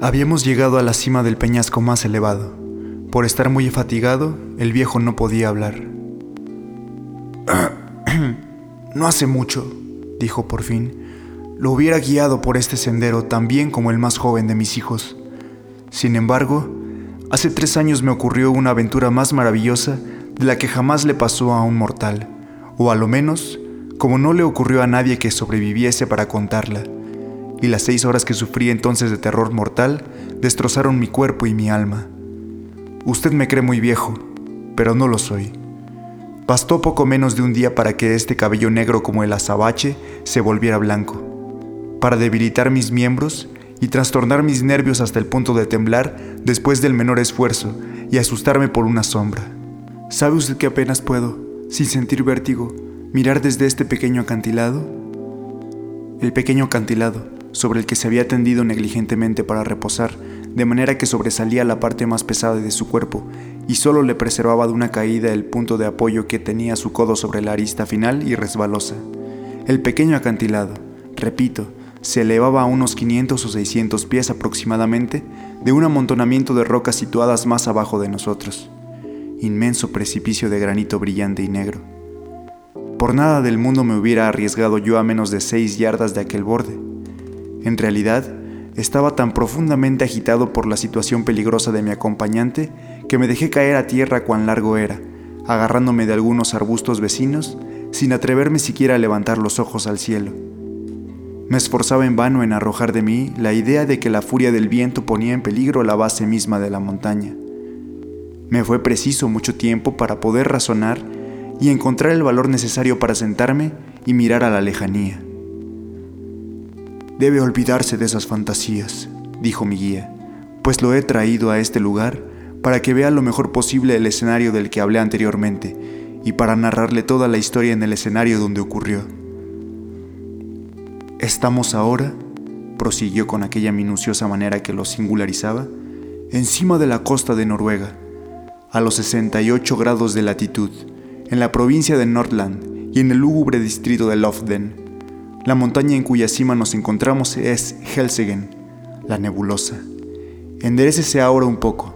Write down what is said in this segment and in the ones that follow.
Habíamos llegado a la cima del peñasco más elevado. Por estar muy fatigado, el viejo no podía hablar. No hace mucho, dijo por fin, lo hubiera guiado por este sendero tan bien como el más joven de mis hijos. Sin embargo, hace tres años me ocurrió una aventura más maravillosa de la que jamás le pasó a un mortal, o a lo menos, como no le ocurrió a nadie que sobreviviese para contarla. Y las seis horas que sufrí entonces de terror mortal destrozaron mi cuerpo y mi alma. Usted me cree muy viejo, pero no lo soy. Bastó poco menos de un día para que este cabello negro como el azabache se volviera blanco, para debilitar mis miembros y trastornar mis nervios hasta el punto de temblar después del menor esfuerzo y asustarme por una sombra. ¿Sabe usted que apenas puedo, sin sentir vértigo, mirar desde este pequeño acantilado? El pequeño acantilado, sobre el que se había tendido negligentemente para reposar, de manera que sobresalía la parte más pesada de su cuerpo y solo le preservaba de una caída el punto de apoyo que tenía su codo sobre la arista final y resbalosa. El pequeño acantilado, repito, se elevaba a unos 500 o 600 pies aproximadamente de un amontonamiento de rocas situadas más abajo de nosotros. Inmenso precipicio de granito brillante y negro. Por nada del mundo me hubiera arriesgado yo a menos de seis yardas de aquel borde. En realidad, estaba tan profundamente agitado por la situación peligrosa de mi acompañante que me dejé caer a tierra cuán largo era, agarrándome de algunos arbustos vecinos, sin atreverme siquiera a levantar los ojos al cielo. Me esforzaba en vano en arrojar de mí la idea de que la furia del viento ponía en peligro la base misma de la montaña. Me fue preciso mucho tiempo para poder razonar y encontrar el valor necesario para sentarme y mirar a la lejanía. Debe olvidarse de esas fantasías, dijo mi guía, pues lo he traído a este lugar para que vea lo mejor posible el escenario del que hablé anteriormente y para narrarle toda la historia en el escenario donde ocurrió. Estamos ahora, prosiguió con aquella minuciosa manera que lo singularizaba, encima de la costa de Noruega, a los 68 grados de latitud, en la provincia de Nordland y en el lúgubre distrito de Lofden. La montaña en cuya cima nos encontramos es Helsegen, la nebulosa. Enderécese ahora un poco.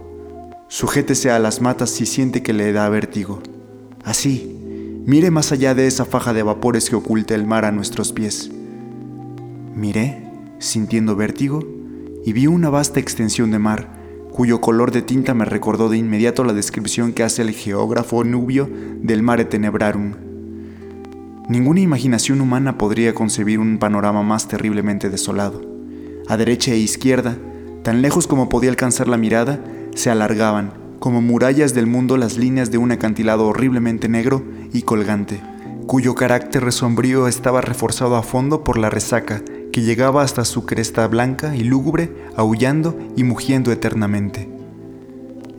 Sujétese a las matas si siente que le da vértigo. Así, mire más allá de esa faja de vapores que oculta el mar a nuestros pies. Miré, sintiendo vértigo, y vi una vasta extensión de mar, cuyo color de tinta me recordó de inmediato la descripción que hace el geógrafo nubio del mare tenebrarum. Ninguna imaginación humana podría concebir un panorama más terriblemente desolado. A derecha e izquierda, tan lejos como podía alcanzar la mirada, se alargaban, como murallas del mundo, las líneas de un acantilado horriblemente negro y colgante, cuyo carácter sombrío estaba reforzado a fondo por la resaca que llegaba hasta su cresta blanca y lúgubre, aullando y mugiendo eternamente.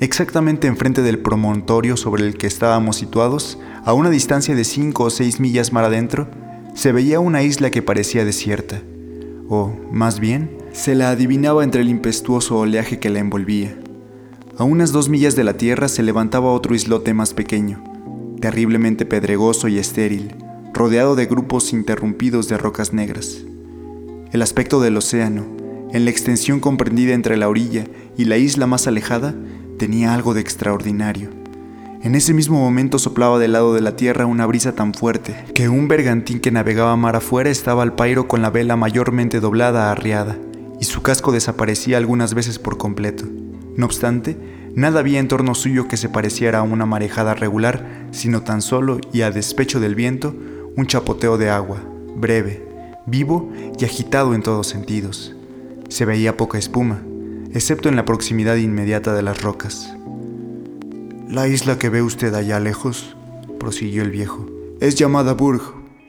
Exactamente enfrente del promontorio sobre el que estábamos situados, a una distancia de cinco o seis millas mar adentro, se veía una isla que parecía desierta, o, más bien, se la adivinaba entre el impetuoso oleaje que la envolvía. A unas dos millas de la tierra se levantaba otro islote más pequeño, terriblemente pedregoso y estéril, rodeado de grupos interrumpidos de rocas negras. El aspecto del océano, en la extensión comprendida entre la orilla y la isla más alejada, tenía algo de extraordinario. En ese mismo momento soplaba del lado de la tierra una brisa tan fuerte que un bergantín que navegaba mar afuera estaba al pairo con la vela mayormente doblada arriada, y su casco desaparecía algunas veces por completo. No obstante, nada había en torno suyo que se pareciera a una marejada regular, sino tan solo, y a despecho del viento, un chapoteo de agua, breve, vivo y agitado en todos sentidos. Se veía poca espuma, excepto en la proximidad inmediata de las rocas. La isla que ve usted allá lejos, prosiguió el viejo, es llamada Burg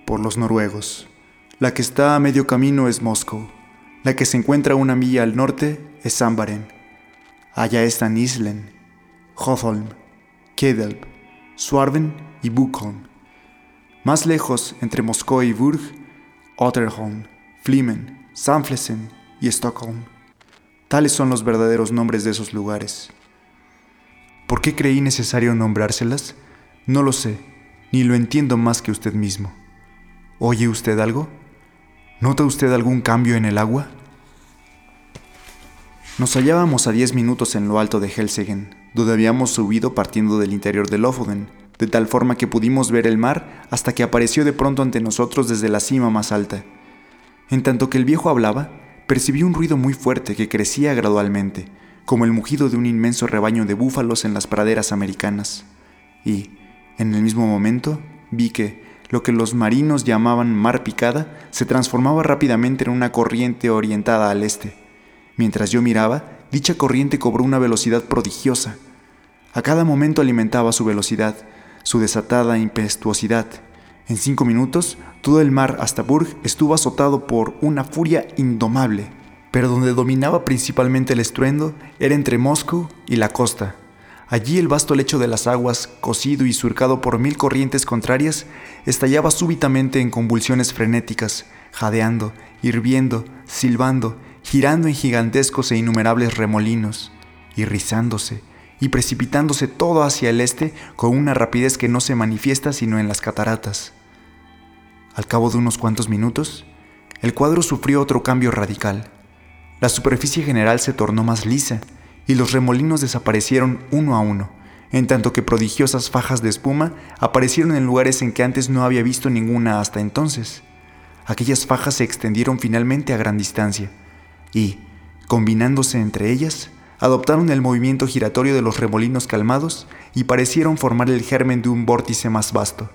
por los noruegos. La que está a medio camino es Moscow. La que se encuentra una milla al norte es Sambaren. Allá están Islen, Hotholm, Kedelb, Swarven y Bukholm. Más lejos, entre Moscú y Burg, Otterholm, Flimen, Sanflesen y Stockholm. Tales son los verdaderos nombres de esos lugares. ¿Por qué creí necesario nombrárselas? No lo sé, ni lo entiendo más que usted mismo. ¿Oye usted algo? ¿Nota usted algún cambio en el agua? Nos hallábamos a 10 minutos en lo alto de Helsegen, donde habíamos subido partiendo del interior de Lofoden, de tal forma que pudimos ver el mar hasta que apareció de pronto ante nosotros desde la cima más alta. En tanto que el viejo hablaba, percibí un ruido muy fuerte que crecía gradualmente, como el mugido de un inmenso rebaño de búfalos en las praderas americanas. Y, en el mismo momento, vi que lo que los marinos llamaban mar picada se transformaba rápidamente en una corriente orientada al este. Mientras yo miraba, dicha corriente cobró una velocidad prodigiosa. A cada momento alimentaba su velocidad, su desatada impetuosidad. En cinco minutos, todo el mar hasta Burg estuvo azotado por una furia indomable, pero donde dominaba principalmente el estruendo era entre Moscú y la costa. Allí el vasto lecho de las aguas, cosido y surcado por mil corrientes contrarias, estallaba súbitamente en convulsiones frenéticas, jadeando, hirviendo, silbando, girando en gigantescos e innumerables remolinos, y rizándose, y precipitándose todo hacia el este con una rapidez que no se manifiesta sino en las cataratas. Al cabo de unos cuantos minutos, el cuadro sufrió otro cambio radical. La superficie general se tornó más lisa y los remolinos desaparecieron uno a uno, en tanto que prodigiosas fajas de espuma aparecieron en lugares en que antes no había visto ninguna hasta entonces. Aquellas fajas se extendieron finalmente a gran distancia y, combinándose entre ellas, adoptaron el movimiento giratorio de los remolinos calmados y parecieron formar el germen de un vórtice más vasto.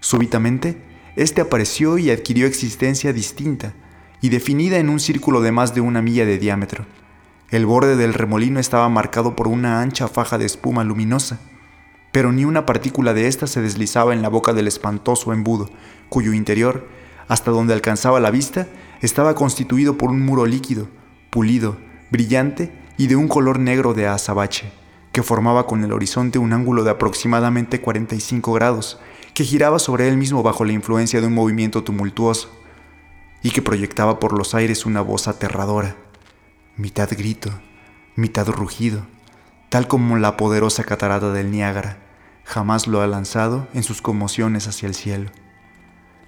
Súbitamente, éste apareció y adquirió existencia distinta y definida en un círculo de más de una milla de diámetro. El borde del remolino estaba marcado por una ancha faja de espuma luminosa, pero ni una partícula de ésta se deslizaba en la boca del espantoso embudo, cuyo interior, hasta donde alcanzaba la vista, estaba constituido por un muro líquido, pulido, brillante y de un color negro de azabache, que formaba con el horizonte un ángulo de aproximadamente 45 grados, que giraba sobre él mismo bajo la influencia de un movimiento tumultuoso, y que proyectaba por los aires una voz aterradora, mitad grito, mitad rugido, tal como la poderosa catarata del Niágara jamás lo ha lanzado en sus conmociones hacia el cielo.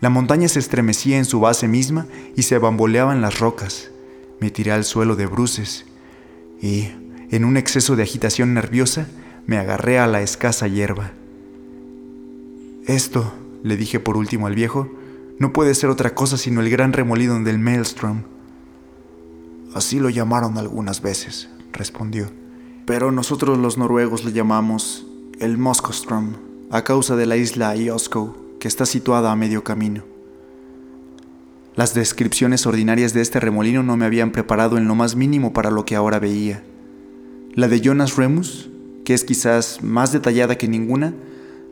La montaña se estremecía en su base misma y se bamboleaban las rocas. Me tiré al suelo de bruces y, en un exceso de agitación nerviosa, me agarré a la escasa hierba. Esto, le dije por último al viejo, no puede ser otra cosa sino el gran remolino del Maelstrom. Así lo llamaron algunas veces, respondió. Pero nosotros los noruegos le llamamos el Moskostrom, a causa de la isla Iosko, que está situada a medio camino. Las descripciones ordinarias de este remolino no me habían preparado en lo más mínimo para lo que ahora veía. La de Jonas Remus, que es quizás más detallada que ninguna,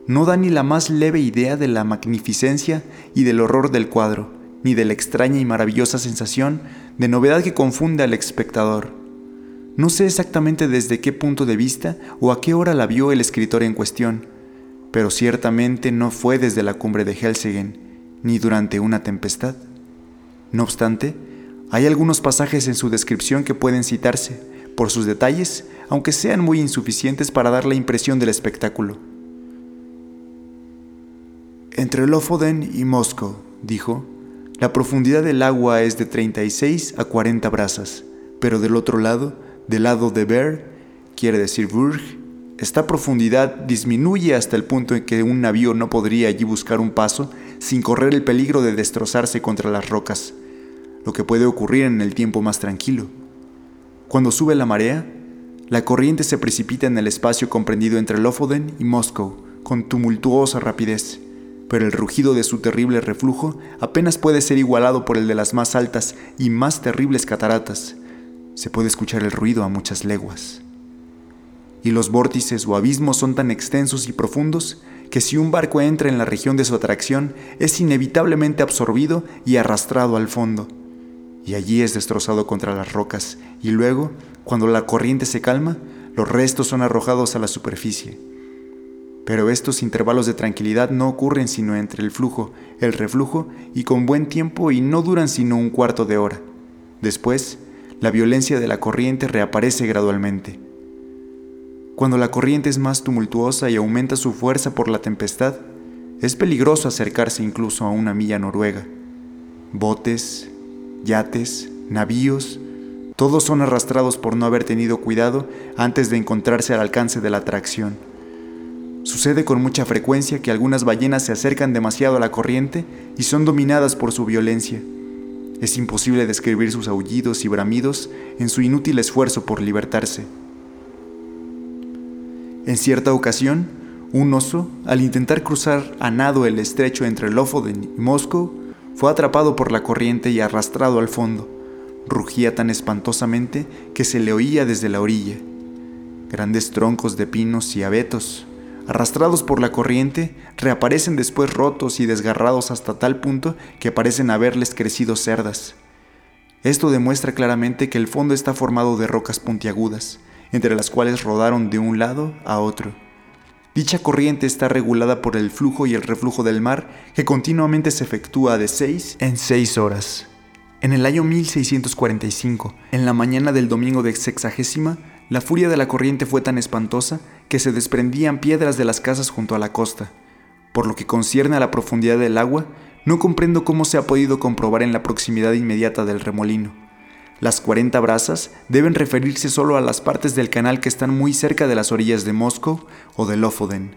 no da ni la más leve idea de la magnificencia y del horror del cuadro, ni de la extraña y maravillosa sensación de novedad que confunde al espectador. No sé exactamente desde qué punto de vista o a qué hora la vio el escritor en cuestión, pero ciertamente no fue desde la cumbre de Helsegen, ni durante una tempestad. No obstante, hay algunos pasajes en su descripción que pueden citarse, por sus detalles, aunque sean muy insuficientes para dar la impresión del espectáculo. Entre Lofoden y Moscú, dijo, la profundidad del agua es de 36 a 40 brazas, pero del otro lado, del lado de Ber, quiere decir Burg, esta profundidad disminuye hasta el punto en que un navío no podría allí buscar un paso sin correr el peligro de destrozarse contra las rocas lo que puede ocurrir en el tiempo más tranquilo. Cuando sube la marea, la corriente se precipita en el espacio comprendido entre Lofoden y Moscow con tumultuosa rapidez, pero el rugido de su terrible reflujo apenas puede ser igualado por el de las más altas y más terribles cataratas. Se puede escuchar el ruido a muchas leguas. Y los vórtices o abismos son tan extensos y profundos que si un barco entra en la región de su atracción es inevitablemente absorbido y arrastrado al fondo y allí es destrozado contra las rocas, y luego, cuando la corriente se calma, los restos son arrojados a la superficie. Pero estos intervalos de tranquilidad no ocurren sino entre el flujo, el reflujo y con buen tiempo y no duran sino un cuarto de hora. Después, la violencia de la corriente reaparece gradualmente. Cuando la corriente es más tumultuosa y aumenta su fuerza por la tempestad, es peligroso acercarse incluso a una milla noruega. Botes, yates, navíos, Todos son arrastrados por no haber tenido cuidado antes de encontrarse al alcance de la atracción. Sucede con mucha frecuencia que algunas ballenas se acercan demasiado a la corriente y son dominadas por su violencia. Es imposible describir sus aullidos y bramidos en su inútil esfuerzo por libertarse. En cierta ocasión, un oso, al intentar cruzar a nado el estrecho entre Lofoden y Moscow, fue atrapado por la corriente y arrastrado al fondo. Rugía tan espantosamente que se le oía desde la orilla. Grandes troncos de pinos y abetos, arrastrados por la corriente, reaparecen después rotos y desgarrados hasta tal punto que parecen haberles crecido cerdas. Esto demuestra claramente que el fondo está formado de rocas puntiagudas, entre las cuales rodaron de un lado a otro. Dicha corriente está regulada por el flujo y el reflujo del mar que continuamente se efectúa de 6 en 6 horas. En el año 1645, en la mañana del domingo de sexagésima, la furia de la corriente fue tan espantosa que se desprendían piedras de las casas junto a la costa. Por lo que concierne a la profundidad del agua, no comprendo cómo se ha podido comprobar en la proximidad inmediata del remolino. Las 40 brazas deben referirse solo a las partes del canal que están muy cerca de las orillas de Moscow o de Lofoden.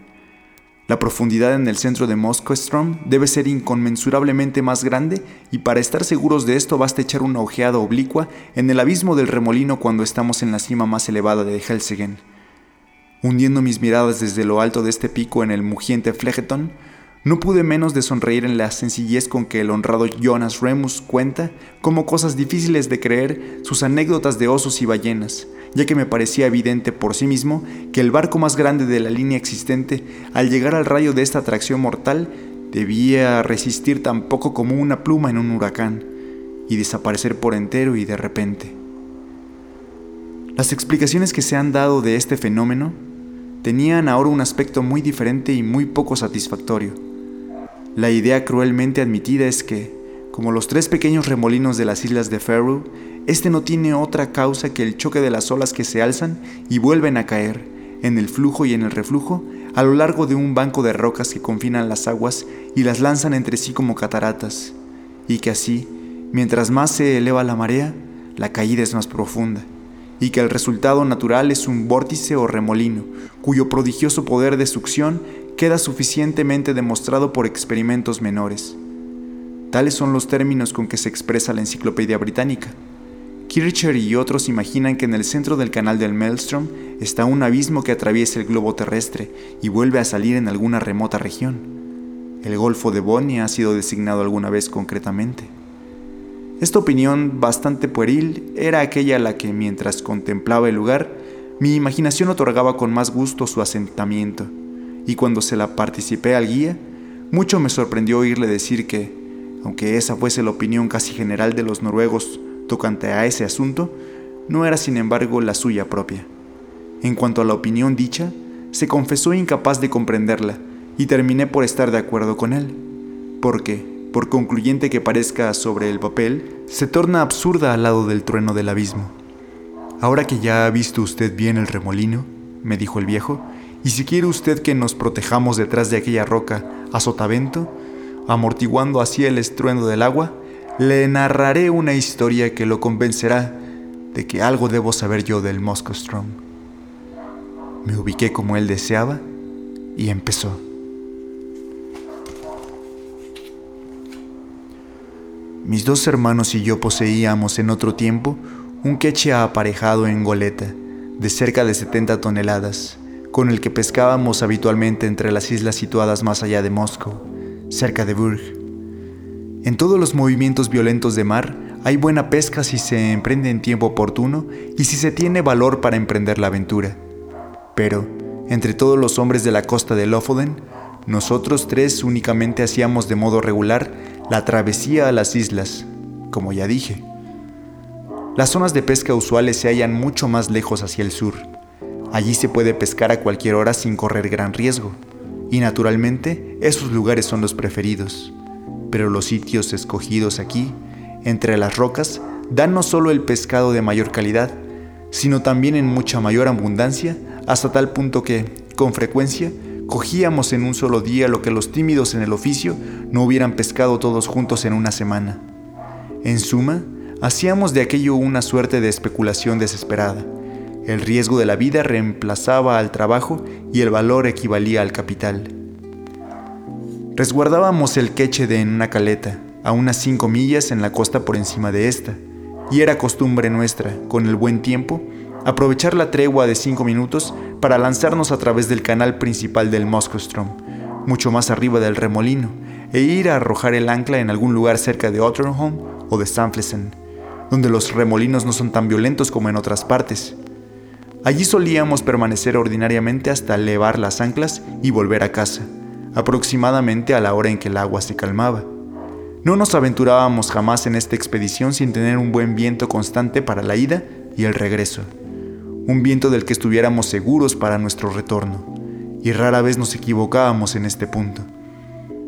La profundidad en el centro de Strom debe ser inconmensurablemente más grande y para estar seguros de esto basta echar una ojeada oblicua en el abismo del remolino cuando estamos en la cima más elevada de Helsegen. Hundiendo mis miradas desde lo alto de este pico en el mugiente Flegeton, no pude menos de sonreír en la sencillez con que el honrado Jonas Remus cuenta como cosas difíciles de creer sus anécdotas de osos y ballenas, ya que me parecía evidente por sí mismo que el barco más grande de la línea existente, al llegar al rayo de esta atracción mortal, debía resistir tan poco como una pluma en un huracán y desaparecer por entero y de repente. Las explicaciones que se han dado de este fenómeno tenían ahora un aspecto muy diferente y muy poco satisfactorio. La idea cruelmente admitida es que, como los tres pequeños remolinos de las islas de Faroe, este no tiene otra causa que el choque de las olas que se alzan y vuelven a caer, en el flujo y en el reflujo, a lo largo de un banco de rocas que confinan las aguas y las lanzan entre sí como cataratas, y que así, mientras más se eleva la marea, la caída es más profunda, y que el resultado natural es un vórtice o remolino, cuyo prodigioso poder de succión queda suficientemente demostrado por experimentos menores. Tales son los términos con que se expresa la enciclopedia británica. Kircher y otros imaginan que en el centro del canal del Maelstrom está un abismo que atraviesa el globo terrestre y vuelve a salir en alguna remota región. El Golfo de Bonnie ha sido designado alguna vez concretamente. Esta opinión, bastante pueril, era aquella la que, mientras contemplaba el lugar, mi imaginación otorgaba con más gusto su asentamiento, y cuando se la participé al guía, mucho me sorprendió oírle decir que, aunque esa fuese la opinión casi general de los noruegos tocante a ese asunto, no era sin embargo la suya propia. En cuanto a la opinión dicha, se confesó incapaz de comprenderla y terminé por estar de acuerdo con él, porque, por concluyente que parezca sobre el papel, se torna absurda al lado del trueno del abismo. Ahora que ya ha visto usted bien el remolino, me dijo el viejo, y si quiere usted que nos protejamos detrás de aquella roca a sotavento, amortiguando así el estruendo del agua, le narraré una historia que lo convencerá de que algo debo saber yo del Moscowstrom. Me ubiqué como él deseaba y empezó. Mis dos hermanos y yo poseíamos en otro tiempo un queche aparejado en goleta de cerca de 70 toneladas, con el que pescábamos habitualmente entre las islas situadas más allá de Moscú cerca de Burg. En todos los movimientos violentos de mar hay buena pesca si se emprende en tiempo oportuno y si se tiene valor para emprender la aventura. Pero, entre todos los hombres de la costa de Lofoden, nosotros tres únicamente hacíamos de modo regular la travesía a las islas, como ya dije. Las zonas de pesca usuales se hallan mucho más lejos hacia el sur. Allí se puede pescar a cualquier hora sin correr gran riesgo y naturalmente esos lugares son los preferidos. Pero los sitios escogidos aquí, entre las rocas, dan no solo el pescado de mayor calidad, sino también en mucha mayor abundancia, hasta tal punto que, con frecuencia, cogíamos en un solo día lo que los tímidos en el oficio no hubieran pescado todos juntos en una semana. En suma, hacíamos de aquello una suerte de especulación desesperada. El riesgo de la vida reemplazaba al trabajo y el valor equivalía al capital. Resguardábamos el queche de en una caleta, a unas cinco millas en la costa por encima de esta, y era costumbre nuestra, con el buen tiempo, aprovechar la tregua de cinco minutos para lanzarnos a través del canal principal del Moskostrom, mucho más arriba del remolino, e ir a arrojar el ancla en algún lugar cerca de Otterholm o de Sanflesen, donde los remolinos no son tan violentos como en otras partes. Allí solíamos permanecer ordinariamente hasta levar las anclas y volver a casa, aproximadamente a la hora en que el agua se calmaba. No nos aventurábamos jamás en esta expedición sin tener un buen viento constante para la ida y el regreso, un viento del que estuviéramos seguros para nuestro retorno, y rara vez nos equivocábamos en este punto.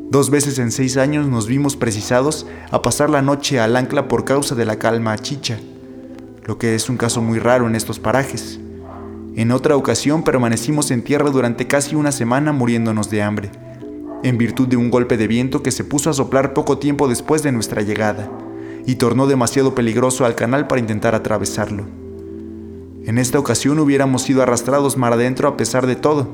Dos veces en seis años nos vimos precisados a pasar la noche al ancla por causa de la calma chicha, lo que es un caso muy raro en estos parajes. En otra ocasión permanecimos en tierra durante casi una semana muriéndonos de hambre en virtud de un golpe de viento que se puso a soplar poco tiempo después de nuestra llegada, y tornó demasiado peligroso al canal para intentar atravesarlo. En esta ocasión hubiéramos sido arrastrados mar adentro a pesar de todo,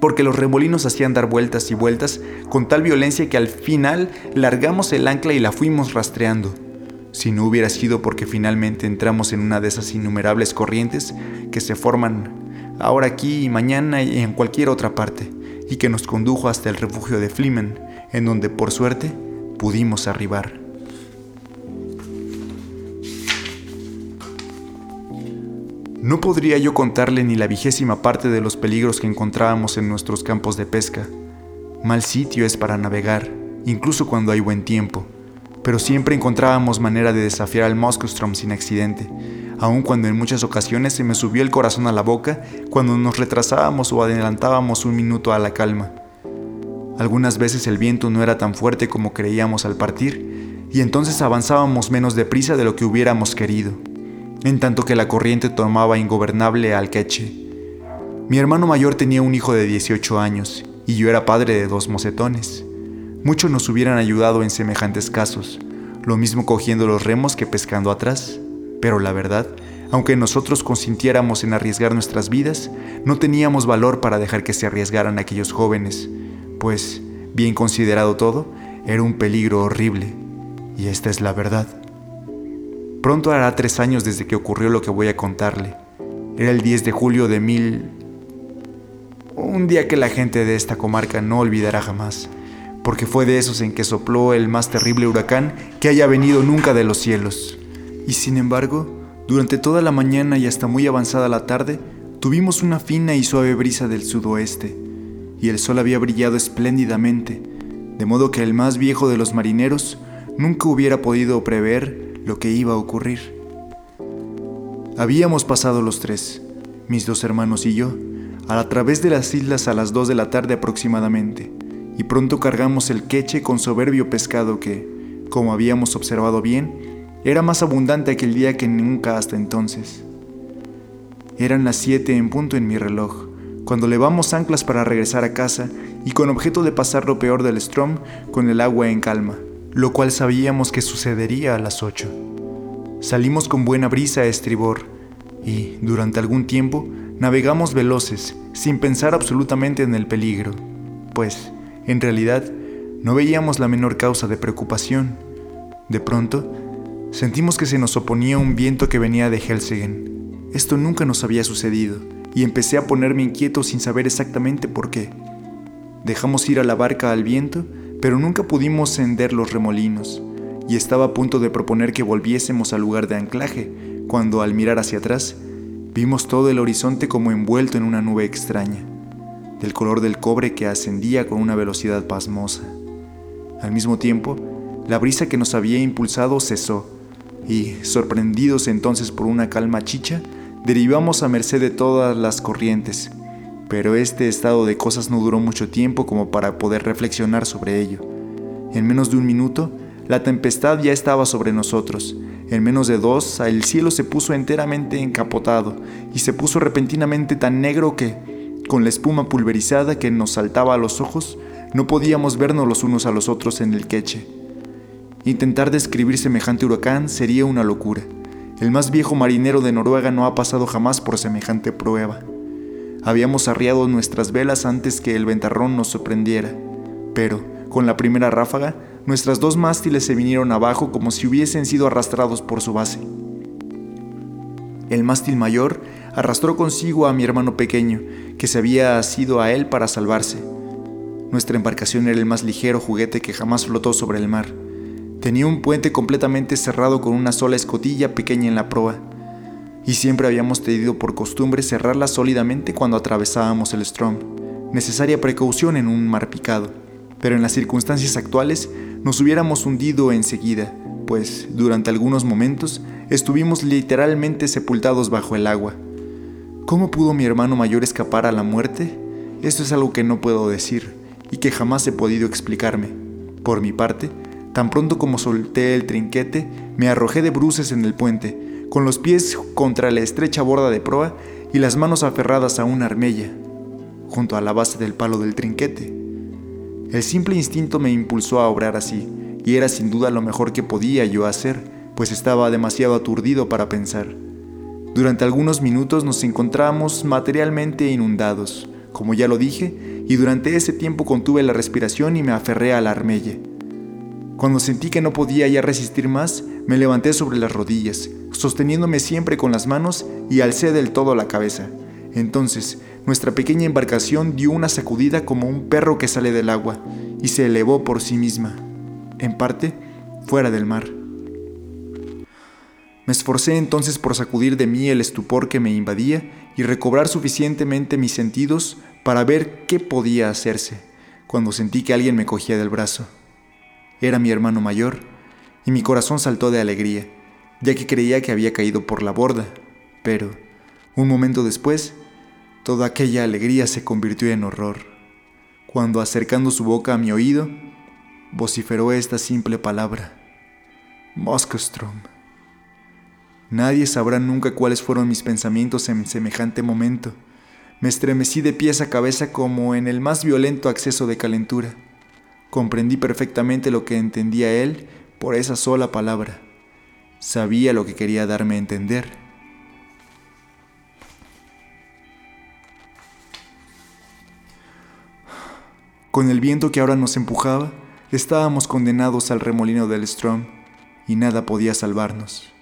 porque los remolinos hacían dar vueltas y vueltas con tal violencia que al final largamos el ancla y la fuimos rastreando. Si no hubiera sido porque finalmente entramos en una de esas innumerables corrientes que se forman ahora aquí y mañana y en cualquier otra parte y que nos condujo hasta el refugio de Flimen, en donde por suerte pudimos arribar. No podría yo contarle ni la vigésima parte de los peligros que encontrábamos en nuestros campos de pesca. Mal sitio es para navegar, incluso cuando hay buen tiempo, pero siempre encontrábamos manera de desafiar al Moskostrom sin accidente, aun cuando en muchas ocasiones se me subió el corazón a la boca cuando nos retrasábamos o adelantábamos un minuto a la calma. Algunas veces el viento no era tan fuerte como creíamos al partir, y entonces avanzábamos menos deprisa de lo que hubiéramos querido, en tanto que la corriente tomaba ingobernable al queche. Mi hermano mayor tenía un hijo de 18 años, y yo era padre de dos mocetones. Muchos nos hubieran ayudado en semejantes casos, lo mismo cogiendo los remos que pescando atrás. Pero la verdad, aunque nosotros consintiéramos en arriesgar nuestras vidas, no teníamos valor para dejar que se arriesgaran aquellos jóvenes, pues, bien considerado todo, era un peligro horrible. Y esta es la verdad. Pronto hará tres años desde que ocurrió lo que voy a contarle. Era el 10 de julio de mil... Un día que la gente de esta comarca no olvidará jamás, porque fue de esos en que sopló el más terrible huracán que haya venido nunca de los cielos. Y sin embargo, durante toda la mañana y hasta muy avanzada la tarde, tuvimos una fina y suave brisa del sudoeste, y el sol había brillado espléndidamente, de modo que el más viejo de los marineros nunca hubiera podido prever lo que iba a ocurrir. Habíamos pasado los tres, mis dos hermanos y yo, a través de las islas a las dos de la tarde aproximadamente, y pronto cargamos el queche con soberbio pescado que, como habíamos observado bien, era más abundante aquel día que nunca hasta entonces. Eran las siete en punto en mi reloj, cuando levamos anclas para regresar a casa y con objeto de pasar lo peor del Strom con el agua en calma, lo cual sabíamos que sucedería a las ocho. Salimos con buena brisa a estribor y, durante algún tiempo, navegamos veloces, sin pensar absolutamente en el peligro, pues, en realidad, no veíamos la menor causa de preocupación. De pronto, Sentimos que se nos oponía un viento que venía de Helsingen. Esto nunca nos había sucedido, y empecé a ponerme inquieto sin saber exactamente por qué. Dejamos ir a la barca al viento, pero nunca pudimos hender los remolinos, y estaba a punto de proponer que volviésemos al lugar de anclaje, cuando al mirar hacia atrás, vimos todo el horizonte como envuelto en una nube extraña, del color del cobre que ascendía con una velocidad pasmosa. Al mismo tiempo, la brisa que nos había impulsado cesó, y, sorprendidos entonces por una calma chicha, derivamos a merced de todas las corrientes. Pero este estado de cosas no duró mucho tiempo como para poder reflexionar sobre ello. En menos de un minuto, la tempestad ya estaba sobre nosotros. En menos de dos, el cielo se puso enteramente encapotado y se puso repentinamente tan negro que, con la espuma pulverizada que nos saltaba a los ojos, no podíamos vernos los unos a los otros en el queche Intentar describir semejante huracán sería una locura. El más viejo marinero de Noruega no ha pasado jamás por semejante prueba. Habíamos arriado nuestras velas antes que el ventarrón nos sorprendiera, pero, con la primera ráfaga, nuestras dos mástiles se vinieron abajo como si hubiesen sido arrastrados por su base. El mástil mayor arrastró consigo a mi hermano pequeño, que se había asido a él para salvarse. Nuestra embarcación era el más ligero juguete que jamás flotó sobre el mar. Tenía un puente completamente cerrado con una sola escotilla pequeña en la proa, y siempre habíamos tenido por costumbre cerrarla sólidamente cuando atravesábamos el Strom, necesaria precaución en un mar picado. Pero en las circunstancias actuales nos hubiéramos hundido enseguida, pues durante algunos momentos estuvimos literalmente sepultados bajo el agua. ¿Cómo pudo mi hermano mayor escapar a la muerte? Esto es algo que no puedo decir y que jamás he podido explicarme. Por mi parte, tan pronto como solté el trinquete, me arrojé de bruces en el puente, con los pies contra la estrecha borda de proa y las manos aferradas a una armella, junto a la base del palo del trinquete. El simple instinto me impulsó a obrar así, y era sin duda lo mejor que podía yo hacer, pues estaba demasiado aturdido para pensar. Durante algunos minutos nos encontramos materialmente inundados, como ya lo dije, y durante ese tiempo contuve la respiración y me aferré a la armella. Cuando sentí que no podía ya resistir más, me levanté sobre las rodillas, sosteniéndome siempre con las manos y alcé del todo la cabeza. Entonces, nuestra pequeña embarcación dio una sacudida como un perro que sale del agua y se elevó por sí misma, en parte fuera del mar. Me esforcé entonces por sacudir de mí el estupor que me invadía y recobrar suficientemente mis sentidos para ver qué podía hacerse, cuando sentí que alguien me cogía del brazo. Era mi hermano mayor, y mi corazón saltó de alegría, ya que creía que había caído por la borda, pero, un momento después, toda aquella alegría se convirtió en horror, cuando acercando su boca a mi oído, vociferó esta simple palabra, Moskostrom. Nadie sabrá nunca cuáles fueron mis pensamientos en semejante momento. Me estremecí de pies a cabeza como en el más violento acceso de calentura. Comprendí perfectamente lo que entendía él por esa sola palabra. Sabía lo que quería darme a entender. Con el viento que ahora nos empujaba, estábamos condenados al remolino del Strom y nada podía salvarnos.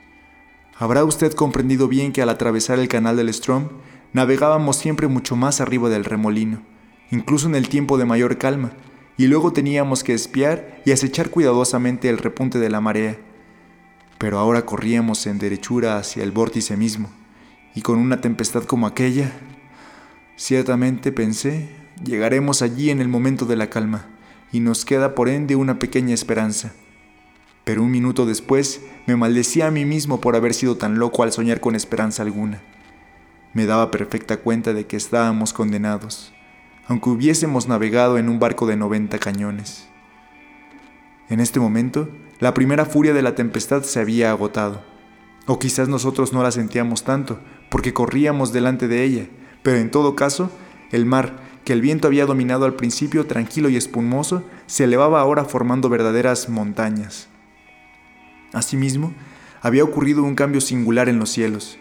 Habrá usted comprendido bien que al atravesar el canal del Strom, navegábamos siempre mucho más arriba del remolino, incluso en el tiempo de mayor calma, y luego teníamos que espiar y acechar cuidadosamente el repunte de la marea. Pero ahora corríamos en derechura hacia el vórtice mismo, y con una tempestad como aquella, ciertamente pensé, llegaremos allí en el momento de la calma, y nos queda por ende una pequeña esperanza pero un minuto después me maldecía a mí mismo por haber sido tan loco al soñar con esperanza alguna. Me daba perfecta cuenta de que estábamos condenados, aunque hubiésemos navegado en un barco de 90 cañones. En este momento, la primera furia de la tempestad se había agotado, o quizás nosotros no la sentíamos tanto, porque corríamos delante de ella, pero en todo caso, el mar, que el viento había dominado al principio tranquilo y espumoso, se elevaba ahora formando verdaderas montañas. Asimismo, había ocurrido un cambio singular en los cielos.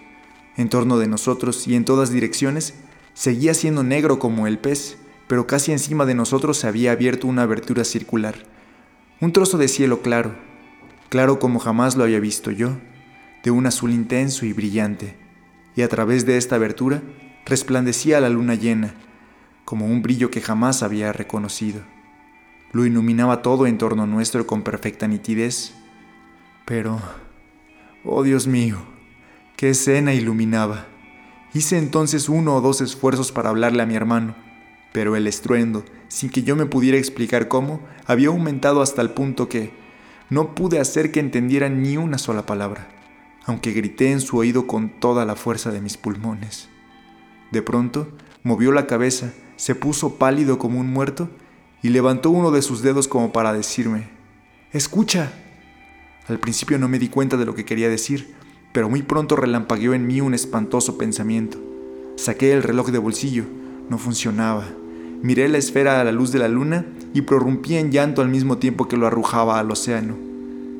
En torno de nosotros y en todas direcciones, seguía siendo negro como el pez, pero casi encima de nosotros se había abierto una abertura circular. Un trozo de cielo claro, claro como jamás lo había visto yo, de un azul intenso y brillante, y a través de esta abertura resplandecía la luna llena, como un brillo que jamás había reconocido. Lo iluminaba todo en torno nuestro con perfecta nitidez pero, oh Dios mío, qué escena iluminaba. Hice entonces uno o dos esfuerzos para hablarle a mi hermano, pero el estruendo, sin que yo me pudiera explicar cómo, había aumentado hasta el punto que no pude hacer que entendiera ni una sola palabra, aunque grité en su oído con toda la fuerza de mis pulmones. De pronto, movió la cabeza, se puso pálido como un muerto y levantó uno de sus dedos como para decirme, Escucha. Al principio no me di cuenta de lo que quería decir, pero muy pronto relampagueó en mí un espantoso pensamiento. Saqué el reloj de bolsillo, no funcionaba. Miré la esfera a la luz de la luna y prorrumpí en llanto al mismo tiempo que lo arrojaba al océano.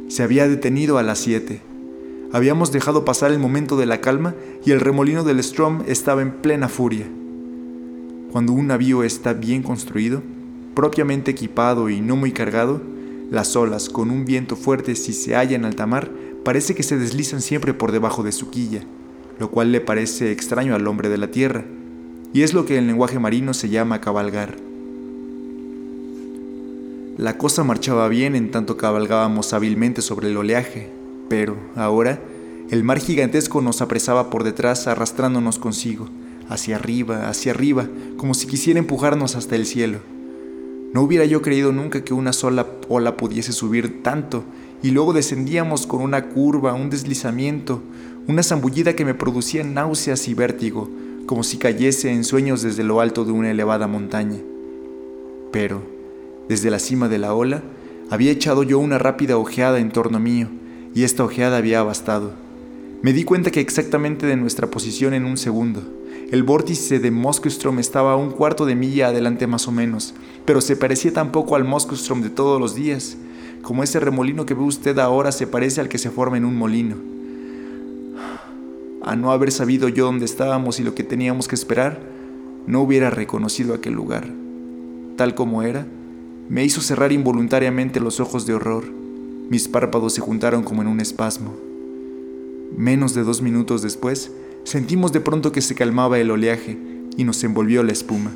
Se había detenido a las 7. Habíamos dejado pasar el momento de la calma y el remolino del Strom estaba en plena furia. Cuando un navío está bien construido, propiamente equipado y no muy cargado, las olas, con un viento fuerte si se halla en alta mar, parece que se deslizan siempre por debajo de su quilla, lo cual le parece extraño al hombre de la tierra, y es lo que en lenguaje marino se llama cabalgar. La cosa marchaba bien en tanto cabalgábamos hábilmente sobre el oleaje, pero ahora el mar gigantesco nos apresaba por detrás arrastrándonos consigo, hacia arriba, hacia arriba, como si quisiera empujarnos hasta el cielo. No hubiera yo creído nunca que una sola ola pudiese subir tanto, y luego descendíamos con una curva, un deslizamiento, una zambullida que me producía náuseas y vértigo, como si cayese en sueños desde lo alto de una elevada montaña. Pero, desde la cima de la ola, había echado yo una rápida ojeada en torno mío, y esta ojeada había bastado. Me di cuenta que exactamente de nuestra posición en un segundo. El vórtice de Moskostrom estaba a un cuarto de milla adelante más o menos, pero se parecía tampoco al Moskostrom de todos los días, como ese remolino que ve usted ahora se parece al que se forma en un molino. A no haber sabido yo dónde estábamos y lo que teníamos que esperar, no hubiera reconocido aquel lugar. Tal como era, me hizo cerrar involuntariamente los ojos de horror. Mis párpados se juntaron como en un espasmo. Menos de dos minutos después, sentimos de pronto que se calmaba el oleaje y nos envolvió la espuma.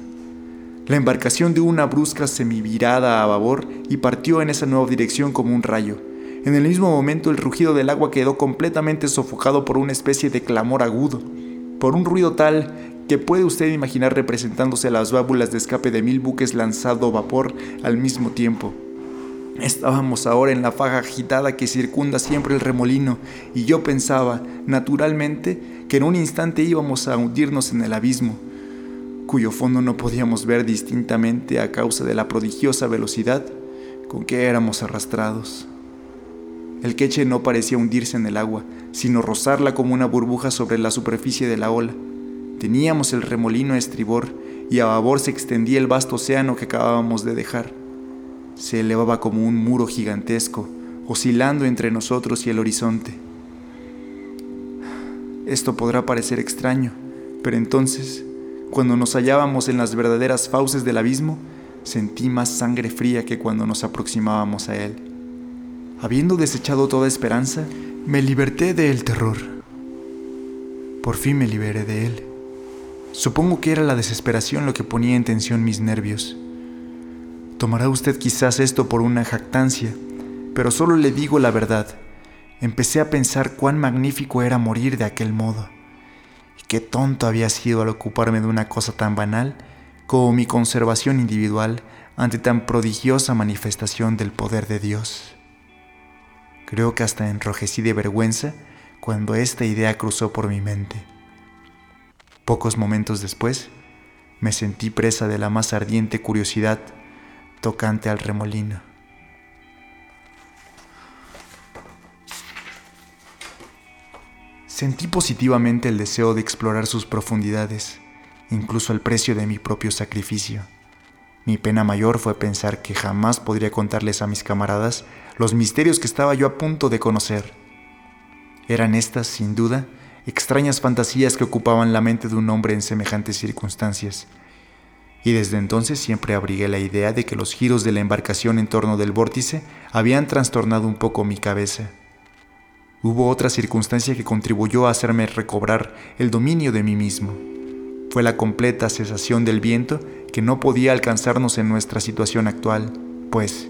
La embarcación dio una brusca semivirada a babor y partió en esa nueva dirección como un rayo. En el mismo momento el rugido del agua quedó completamente sofocado por una especie de clamor agudo, por un ruido tal que puede usted imaginar representándose las válvulas de escape de mil buques lanzado vapor al mismo tiempo. Estábamos ahora en la faja agitada que circunda siempre el remolino y yo pensaba, naturalmente, que en un instante íbamos a hundirnos en el abismo, cuyo fondo no podíamos ver distintamente a causa de la prodigiosa velocidad con que éramos arrastrados. El queche no parecía hundirse en el agua, sino rozarla como una burbuja sobre la superficie de la ola. Teníamos el remolino a estribor y a babor se extendía el vasto océano que acabábamos de dejar. Se elevaba como un muro gigantesco, oscilando entre nosotros y el horizonte. Esto podrá parecer extraño, pero entonces, cuando nos hallábamos en las verdaderas fauces del abismo, sentí más sangre fría que cuando nos aproximábamos a él. Habiendo desechado toda esperanza, me liberté del terror. Por fin me liberé de él. Supongo que era la desesperación lo que ponía en tensión mis nervios. Tomará usted quizás esto por una jactancia, pero solo le digo la verdad. Empecé a pensar cuán magnífico era morir de aquel modo, y qué tonto había sido al ocuparme de una cosa tan banal como mi conservación individual ante tan prodigiosa manifestación del poder de Dios. Creo que hasta enrojecí de vergüenza cuando esta idea cruzó por mi mente. Pocos momentos después, me sentí presa de la más ardiente curiosidad tocante al remolino. Sentí positivamente el deseo de explorar sus profundidades, incluso al precio de mi propio sacrificio. Mi pena mayor fue pensar que jamás podría contarles a mis camaradas los misterios que estaba yo a punto de conocer. Eran estas, sin duda, extrañas fantasías que ocupaban la mente de un hombre en semejantes circunstancias. Y desde entonces siempre abrigué la idea de que los giros de la embarcación en torno del vórtice habían trastornado un poco mi cabeza. Hubo otra circunstancia que contribuyó a hacerme recobrar el dominio de mí mismo. Fue la completa cesación del viento que no podía alcanzarnos en nuestra situación actual, pues,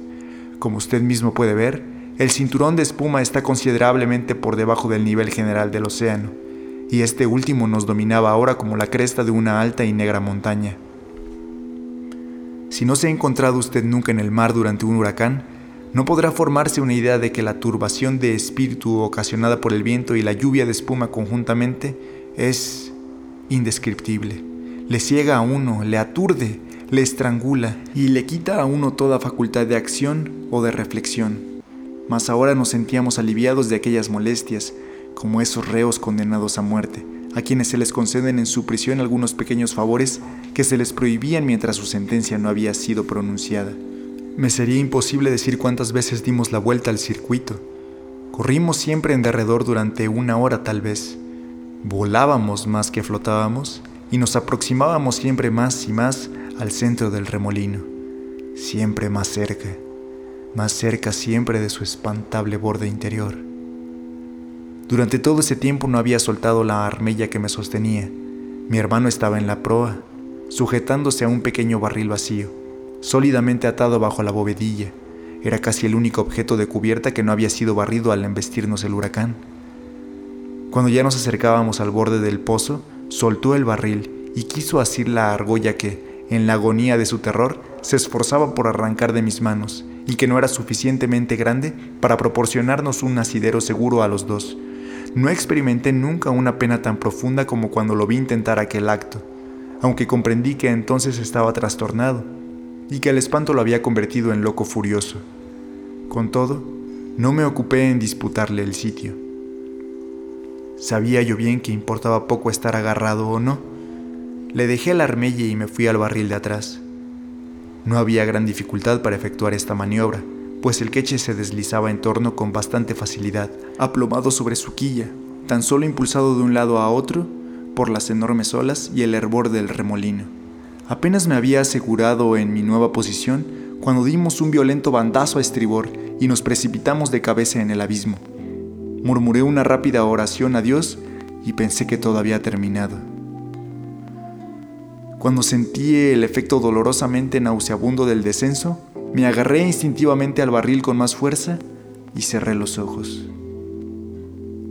como usted mismo puede ver, el cinturón de espuma está considerablemente por debajo del nivel general del océano, y este último nos dominaba ahora como la cresta de una alta y negra montaña. Si no se ha encontrado usted nunca en el mar durante un huracán, no podrá formarse una idea de que la turbación de espíritu ocasionada por el viento y la lluvia de espuma conjuntamente es indescriptible. Le ciega a uno, le aturde, le estrangula y le quita a uno toda facultad de acción o de reflexión mas ahora nos sentíamos aliviados de aquellas molestias, como esos reos condenados a muerte, a quienes se les conceden en su prisión algunos pequeños favores que se les prohibían mientras su sentencia no había sido pronunciada. Me sería imposible decir cuántas veces dimos la vuelta al circuito, Corrimos siempre en derredor durante una hora tal vez. Volábamos más que flotábamos y nos aproximábamos siempre más y más al centro del remolino, siempre más cerca, más cerca siempre de su espantable borde interior. Durante todo ese tiempo no había soltado la armella que me sostenía. Mi hermano estaba en la proa, sujetándose a un pequeño barril vacío, sólidamente atado bajo la bovedilla. Era casi el único objeto de cubierta que no había sido barrido al embestirnos el huracán. Cuando ya nos acercábamos al borde del pozo, soltó el barril y quiso asir la argolla que, en la agonía de su terror, se esforzaba por arrancar de mis manos y que no era suficientemente grande para proporcionarnos un asidero seguro a los dos. No experimenté nunca una pena tan profunda como cuando lo vi intentar aquel acto, aunque comprendí que entonces estaba trastornado y que el espanto lo había convertido en loco furioso. Con todo, no me ocupé en disputarle el sitio. Sabía yo bien que importaba poco estar agarrado o no. Le dejé la armelle y me fui al barril de atrás. No había gran dificultad para efectuar esta maniobra, pues el queche se deslizaba en torno con bastante facilidad, aplomado sobre su quilla, tan solo impulsado de un lado a otro por las enormes olas y el hervor del remolino. Apenas me había asegurado en mi nueva posición cuando dimos un violento bandazo a estribor y nos precipitamos de cabeza en el abismo. Murmuré una rápida oración a Dios y pensé que todo había terminado. Cuando sentí el efecto dolorosamente nauseabundo del descenso, me agarré instintivamente al barril con más fuerza y cerré los ojos.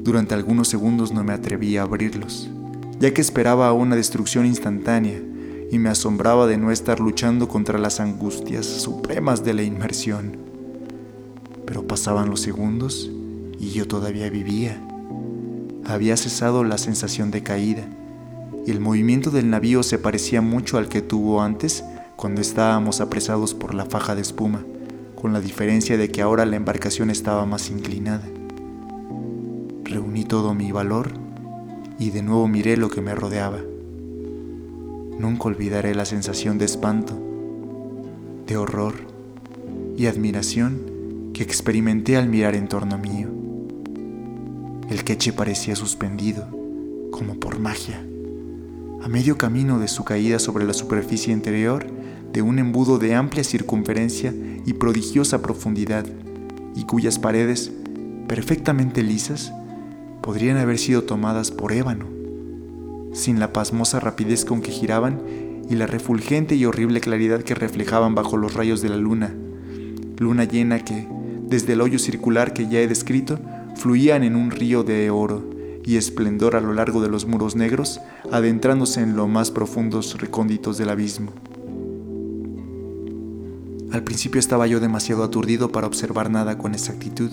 Durante algunos segundos no me atreví a abrirlos, ya que esperaba una destrucción instantánea y me asombraba de no estar luchando contra las angustias supremas de la inmersión. Pero pasaban los segundos y yo todavía vivía. Había cesado la sensación de caída y el movimiento del navío se parecía mucho al que tuvo antes cuando estábamos apresados por la faja de espuma, con la diferencia de que ahora la embarcación estaba más inclinada. Reuní todo mi valor y de nuevo miré lo que me rodeaba. Nunca olvidaré la sensación de espanto, de horror y admiración que experimenté al mirar en torno mío. El queche parecía suspendido, como por magia, a medio camino de su caída sobre la superficie interior de un embudo de amplia circunferencia y prodigiosa profundidad, y cuyas paredes, perfectamente lisas, podrían haber sido tomadas por ébano, sin la pasmosa rapidez con que giraban y la refulgente y horrible claridad que reflejaban bajo los rayos de la luna, luna llena que, desde el hoyo circular que ya he descrito, fluían en un río de oro y esplendor a lo largo de los muros negros, adentrándose en los más profundos recónditos del abismo. Al principio estaba yo demasiado aturdido para observar nada con exactitud.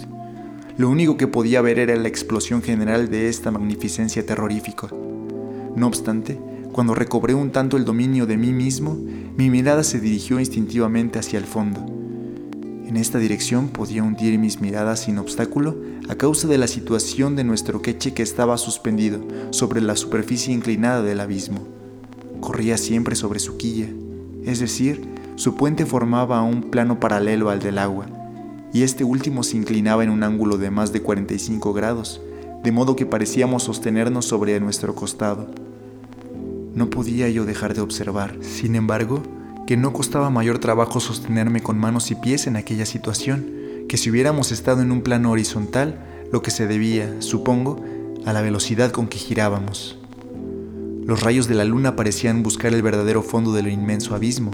Lo único que podía ver era la explosión general de esta magnificencia terrorífica. No obstante, cuando recobré un tanto el dominio de mí mismo, mi mirada se dirigió instintivamente hacia el fondo en esta dirección podía hundir mis miradas sin obstáculo a causa de la situación de nuestro queche que estaba suspendido sobre la superficie inclinada del abismo. Corría siempre sobre su quilla, es decir, su puente formaba un plano paralelo al del agua, y este último se inclinaba en un ángulo de más de 45 grados, de modo que parecíamos sostenernos sobre nuestro costado. No podía yo dejar de observar, sin embargo, que no costaba mayor trabajo sostenerme con manos y pies en aquella situación, que si hubiéramos estado en un plano horizontal, lo que se debía, supongo, a la velocidad con que girábamos. Los rayos de la luna parecían buscar el verdadero fondo del inmenso abismo.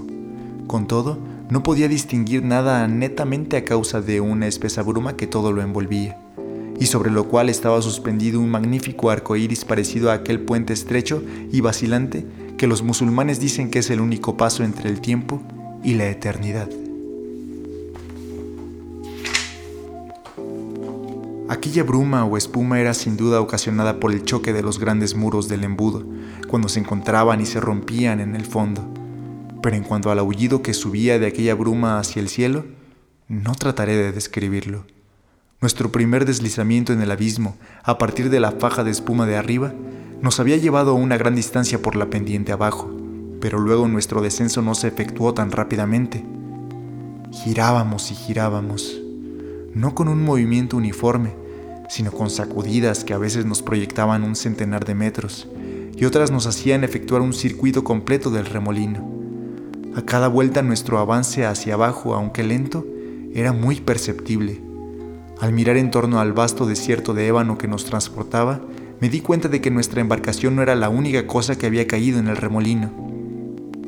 Con todo, no podía distinguir nada netamente a causa de una espesa bruma que todo lo envolvía, y sobre lo cual estaba suspendido un magnífico arco iris parecido a aquel puente estrecho y vacilante que los musulmanes dicen que es el único paso entre el tiempo y la eternidad. Aquella bruma o espuma era sin duda ocasionada por el choque de los grandes muros del embudo, cuando se encontraban y se rompían en el fondo. Pero en cuanto al aullido que subía de aquella bruma hacia el cielo, no trataré de describirlo. Nuestro primer deslizamiento en el abismo, a partir de la faja de espuma de arriba, nos había llevado a una gran distancia por la pendiente abajo, pero luego nuestro descenso no se efectuó tan rápidamente. Girábamos y girábamos, no con un movimiento uniforme, sino con sacudidas que a veces nos proyectaban un centenar de metros y otras nos hacían efectuar un circuito completo del remolino. A cada vuelta nuestro avance hacia abajo, aunque lento, era muy perceptible. Al mirar en torno al vasto desierto de ébano que nos transportaba, me di cuenta de que nuestra embarcación no era la única cosa que había caído en el remolino.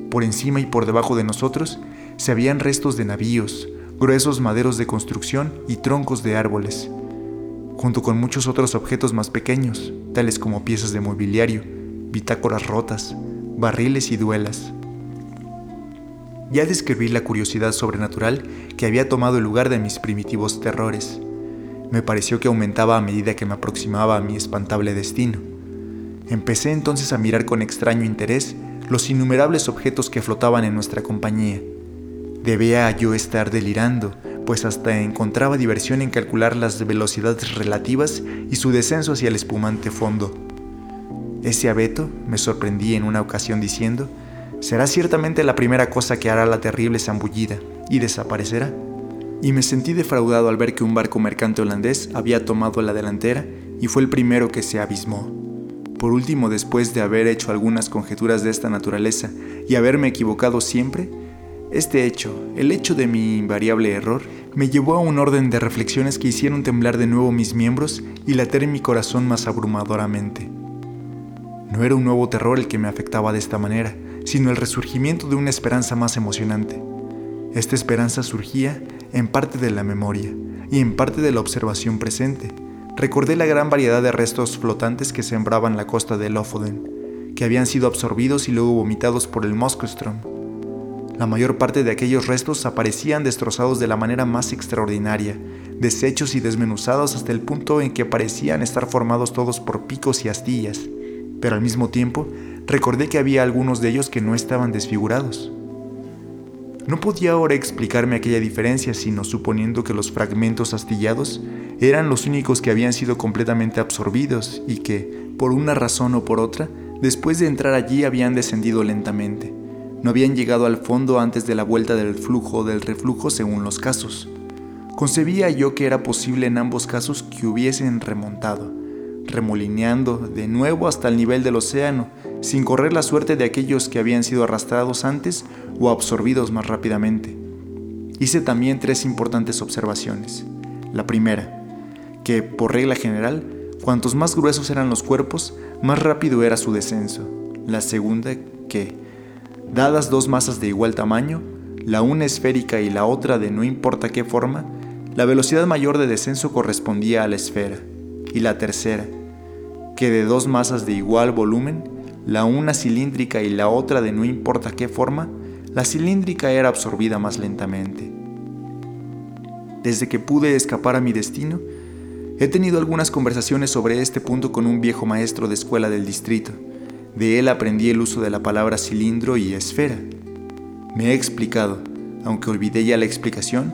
Por encima y por debajo de nosotros se habían restos de navíos, gruesos maderos de construcción y troncos de árboles, junto con muchos otros objetos más pequeños, tales como piezas de mobiliario, bitácoras rotas, barriles y duelas. Ya describí la curiosidad sobrenatural que había tomado el lugar de mis primitivos terrores me pareció que aumentaba a medida que me aproximaba a mi espantable destino. Empecé entonces a mirar con extraño interés los innumerables objetos que flotaban en nuestra compañía. Debía yo estar delirando, pues hasta encontraba diversión en calcular las velocidades relativas y su descenso hacia el espumante fondo. Ese abeto me sorprendí en una ocasión diciendo, será ciertamente la primera cosa que hará la terrible zambullida y desaparecerá y me sentí defraudado al ver que un barco mercante holandés había tomado la delantera y fue el primero que se abismó. Por último, después de haber hecho algunas conjeturas de esta naturaleza y haberme equivocado siempre, este hecho, el hecho de mi invariable error, me llevó a un orden de reflexiones que hicieron temblar de nuevo mis miembros y latir mi corazón más abrumadoramente. No era un nuevo terror el que me afectaba de esta manera, sino el resurgimiento de una esperanza más emocionante. Esta esperanza surgía en parte de la memoria y en parte de la observación presente. Recordé la gran variedad de restos flotantes que sembraban la costa de Lofoden, que habían sido absorbidos y luego vomitados por el Moskostrom. La mayor parte de aquellos restos aparecían destrozados de la manera más extraordinaria, deshechos y desmenuzados hasta el punto en que parecían estar formados todos por picos y astillas, pero al mismo tiempo recordé que había algunos de ellos que no estaban desfigurados. No podía ahora explicarme aquella diferencia, sino suponiendo que los fragmentos astillados eran los únicos que habían sido completamente absorbidos y que, por una razón o por otra, después de entrar allí habían descendido lentamente. No habían llegado al fondo antes de la vuelta del flujo o del reflujo según los casos. Concebía yo que era posible en ambos casos que hubiesen remontado, remolineando de nuevo hasta el nivel del océano, sin correr la suerte de aquellos que habían sido arrastrados antes o absorbidos más rápidamente. Hice también tres importantes observaciones. La primera, que por regla general, cuantos más gruesos eran los cuerpos, más rápido era su descenso. La segunda, que, dadas dos masas de igual tamaño, la una esférica y la otra de no importa qué forma, la velocidad mayor de descenso correspondía a la esfera. Y la tercera, que de dos masas de igual volumen, la una cilíndrica y la otra de no importa qué forma, la cilíndrica era absorbida más lentamente. Desde que pude escapar a mi destino, he tenido algunas conversaciones sobre este punto con un viejo maestro de escuela del distrito. De él aprendí el uso de la palabra cilindro y esfera. Me he explicado, aunque olvidé ya la explicación,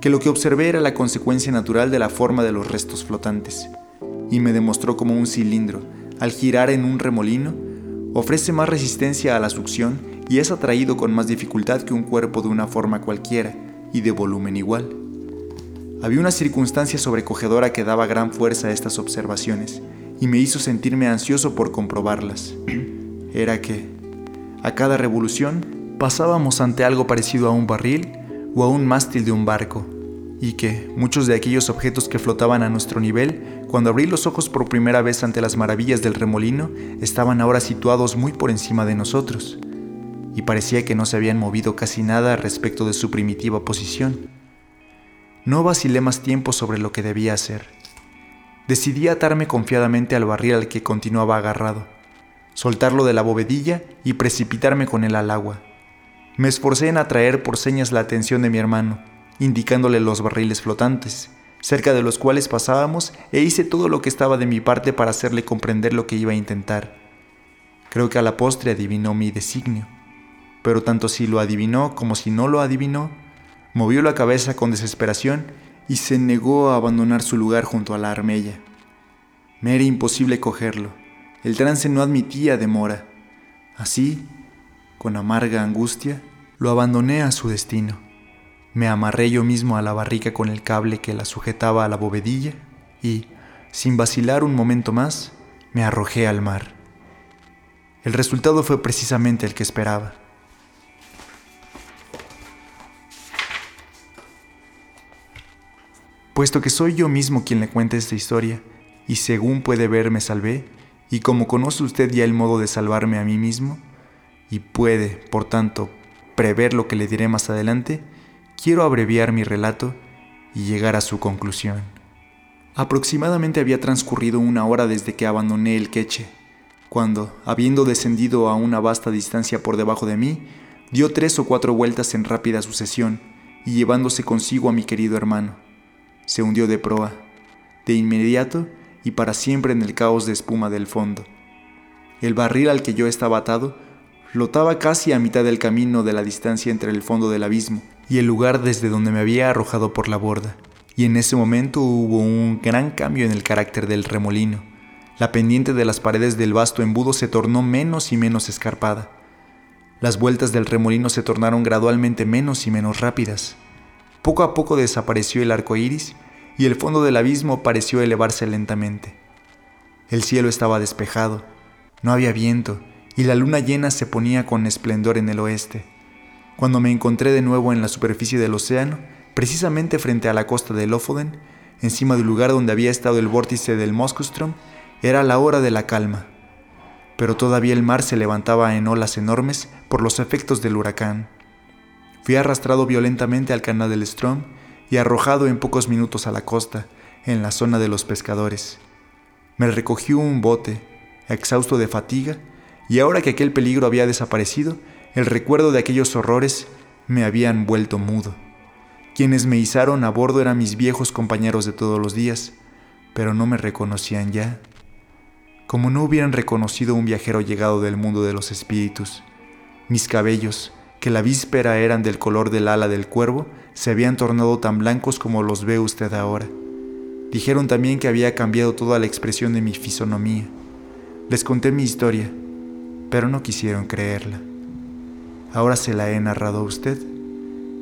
que lo que observé era la consecuencia natural de la forma de los restos flotantes, y me demostró como un cilindro, al girar en un remolino, ofrece más resistencia a la succión y es atraído con más dificultad que un cuerpo de una forma cualquiera y de volumen igual. Había una circunstancia sobrecogedora que daba gran fuerza a estas observaciones y me hizo sentirme ansioso por comprobarlas. Era que, a cada revolución, pasábamos ante algo parecido a un barril o a un mástil de un barco, y que muchos de aquellos objetos que flotaban a nuestro nivel, cuando abrí los ojos por primera vez ante las maravillas del remolino, estaban ahora situados muy por encima de nosotros y parecía que no se habían movido casi nada respecto de su primitiva posición. No vacilé más tiempo sobre lo que debía hacer. Decidí atarme confiadamente al barril al que continuaba agarrado, soltarlo de la bovedilla y precipitarme con él al agua. Me esforcé en atraer por señas la atención de mi hermano, indicándole los barriles flotantes, cerca de los cuales pasábamos, e hice todo lo que estaba de mi parte para hacerle comprender lo que iba a intentar. Creo que a la postre adivinó mi designio pero tanto si lo adivinó como si no lo adivinó, movió la cabeza con desesperación y se negó a abandonar su lugar junto a la armella. Me era imposible cogerlo, el trance no admitía demora. Así, con amarga angustia, lo abandoné a su destino. Me amarré yo mismo a la barrica con el cable que la sujetaba a la bovedilla y, sin vacilar un momento más, me arrojé al mar. El resultado fue precisamente el que esperaba. Puesto que soy yo mismo quien le cuenta esta historia, y según puede ver me salvé, y como conoce usted ya el modo de salvarme a mí mismo, y puede, por tanto, prever lo que le diré más adelante, quiero abreviar mi relato y llegar a su conclusión. Aproximadamente había transcurrido una hora desde que abandoné el queche, cuando, habiendo descendido a una vasta distancia por debajo de mí, dio tres o cuatro vueltas en rápida sucesión y llevándose consigo a mi querido hermano. Se hundió de proa, de inmediato y para siempre en el caos de espuma del fondo. El barril al que yo estaba atado flotaba casi a mitad del camino de la distancia entre el fondo del abismo y el lugar desde donde me había arrojado por la borda, y en ese momento hubo un gran cambio en el carácter del remolino. La pendiente de las paredes del vasto embudo se tornó menos y menos escarpada. Las vueltas del remolino se tornaron gradualmente menos y menos rápidas. Poco a poco desapareció el arco iris y el fondo del abismo pareció elevarse lentamente. El cielo estaba despejado, no había viento y la luna llena se ponía con esplendor en el oeste. Cuando me encontré de nuevo en la superficie del océano, precisamente frente a la costa de Lofoden, encima del lugar donde había estado el vórtice del Moskostrom, era la hora de la calma. Pero todavía el mar se levantaba en olas enormes por los efectos del huracán. Fui arrastrado violentamente al canal del Strom y arrojado en pocos minutos a la costa, en la zona de los pescadores. Me recogió un bote, exhausto de fatiga, y ahora que aquel peligro había desaparecido, el recuerdo de aquellos horrores me habían vuelto mudo. Quienes me izaron a bordo eran mis viejos compañeros de todos los días, pero no me reconocían ya, como no hubieran reconocido un viajero llegado del mundo de los espíritus. Mis cabellos, que la víspera eran del color del ala del cuervo, se habían tornado tan blancos como los ve usted ahora. Dijeron también que había cambiado toda la expresión de mi fisonomía. Les conté mi historia, pero no quisieron creerla. Ahora se la he narrado a usted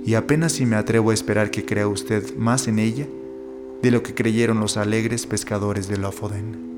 y apenas si me atrevo a esperar que crea usted más en ella de lo que creyeron los alegres pescadores de Lofoden.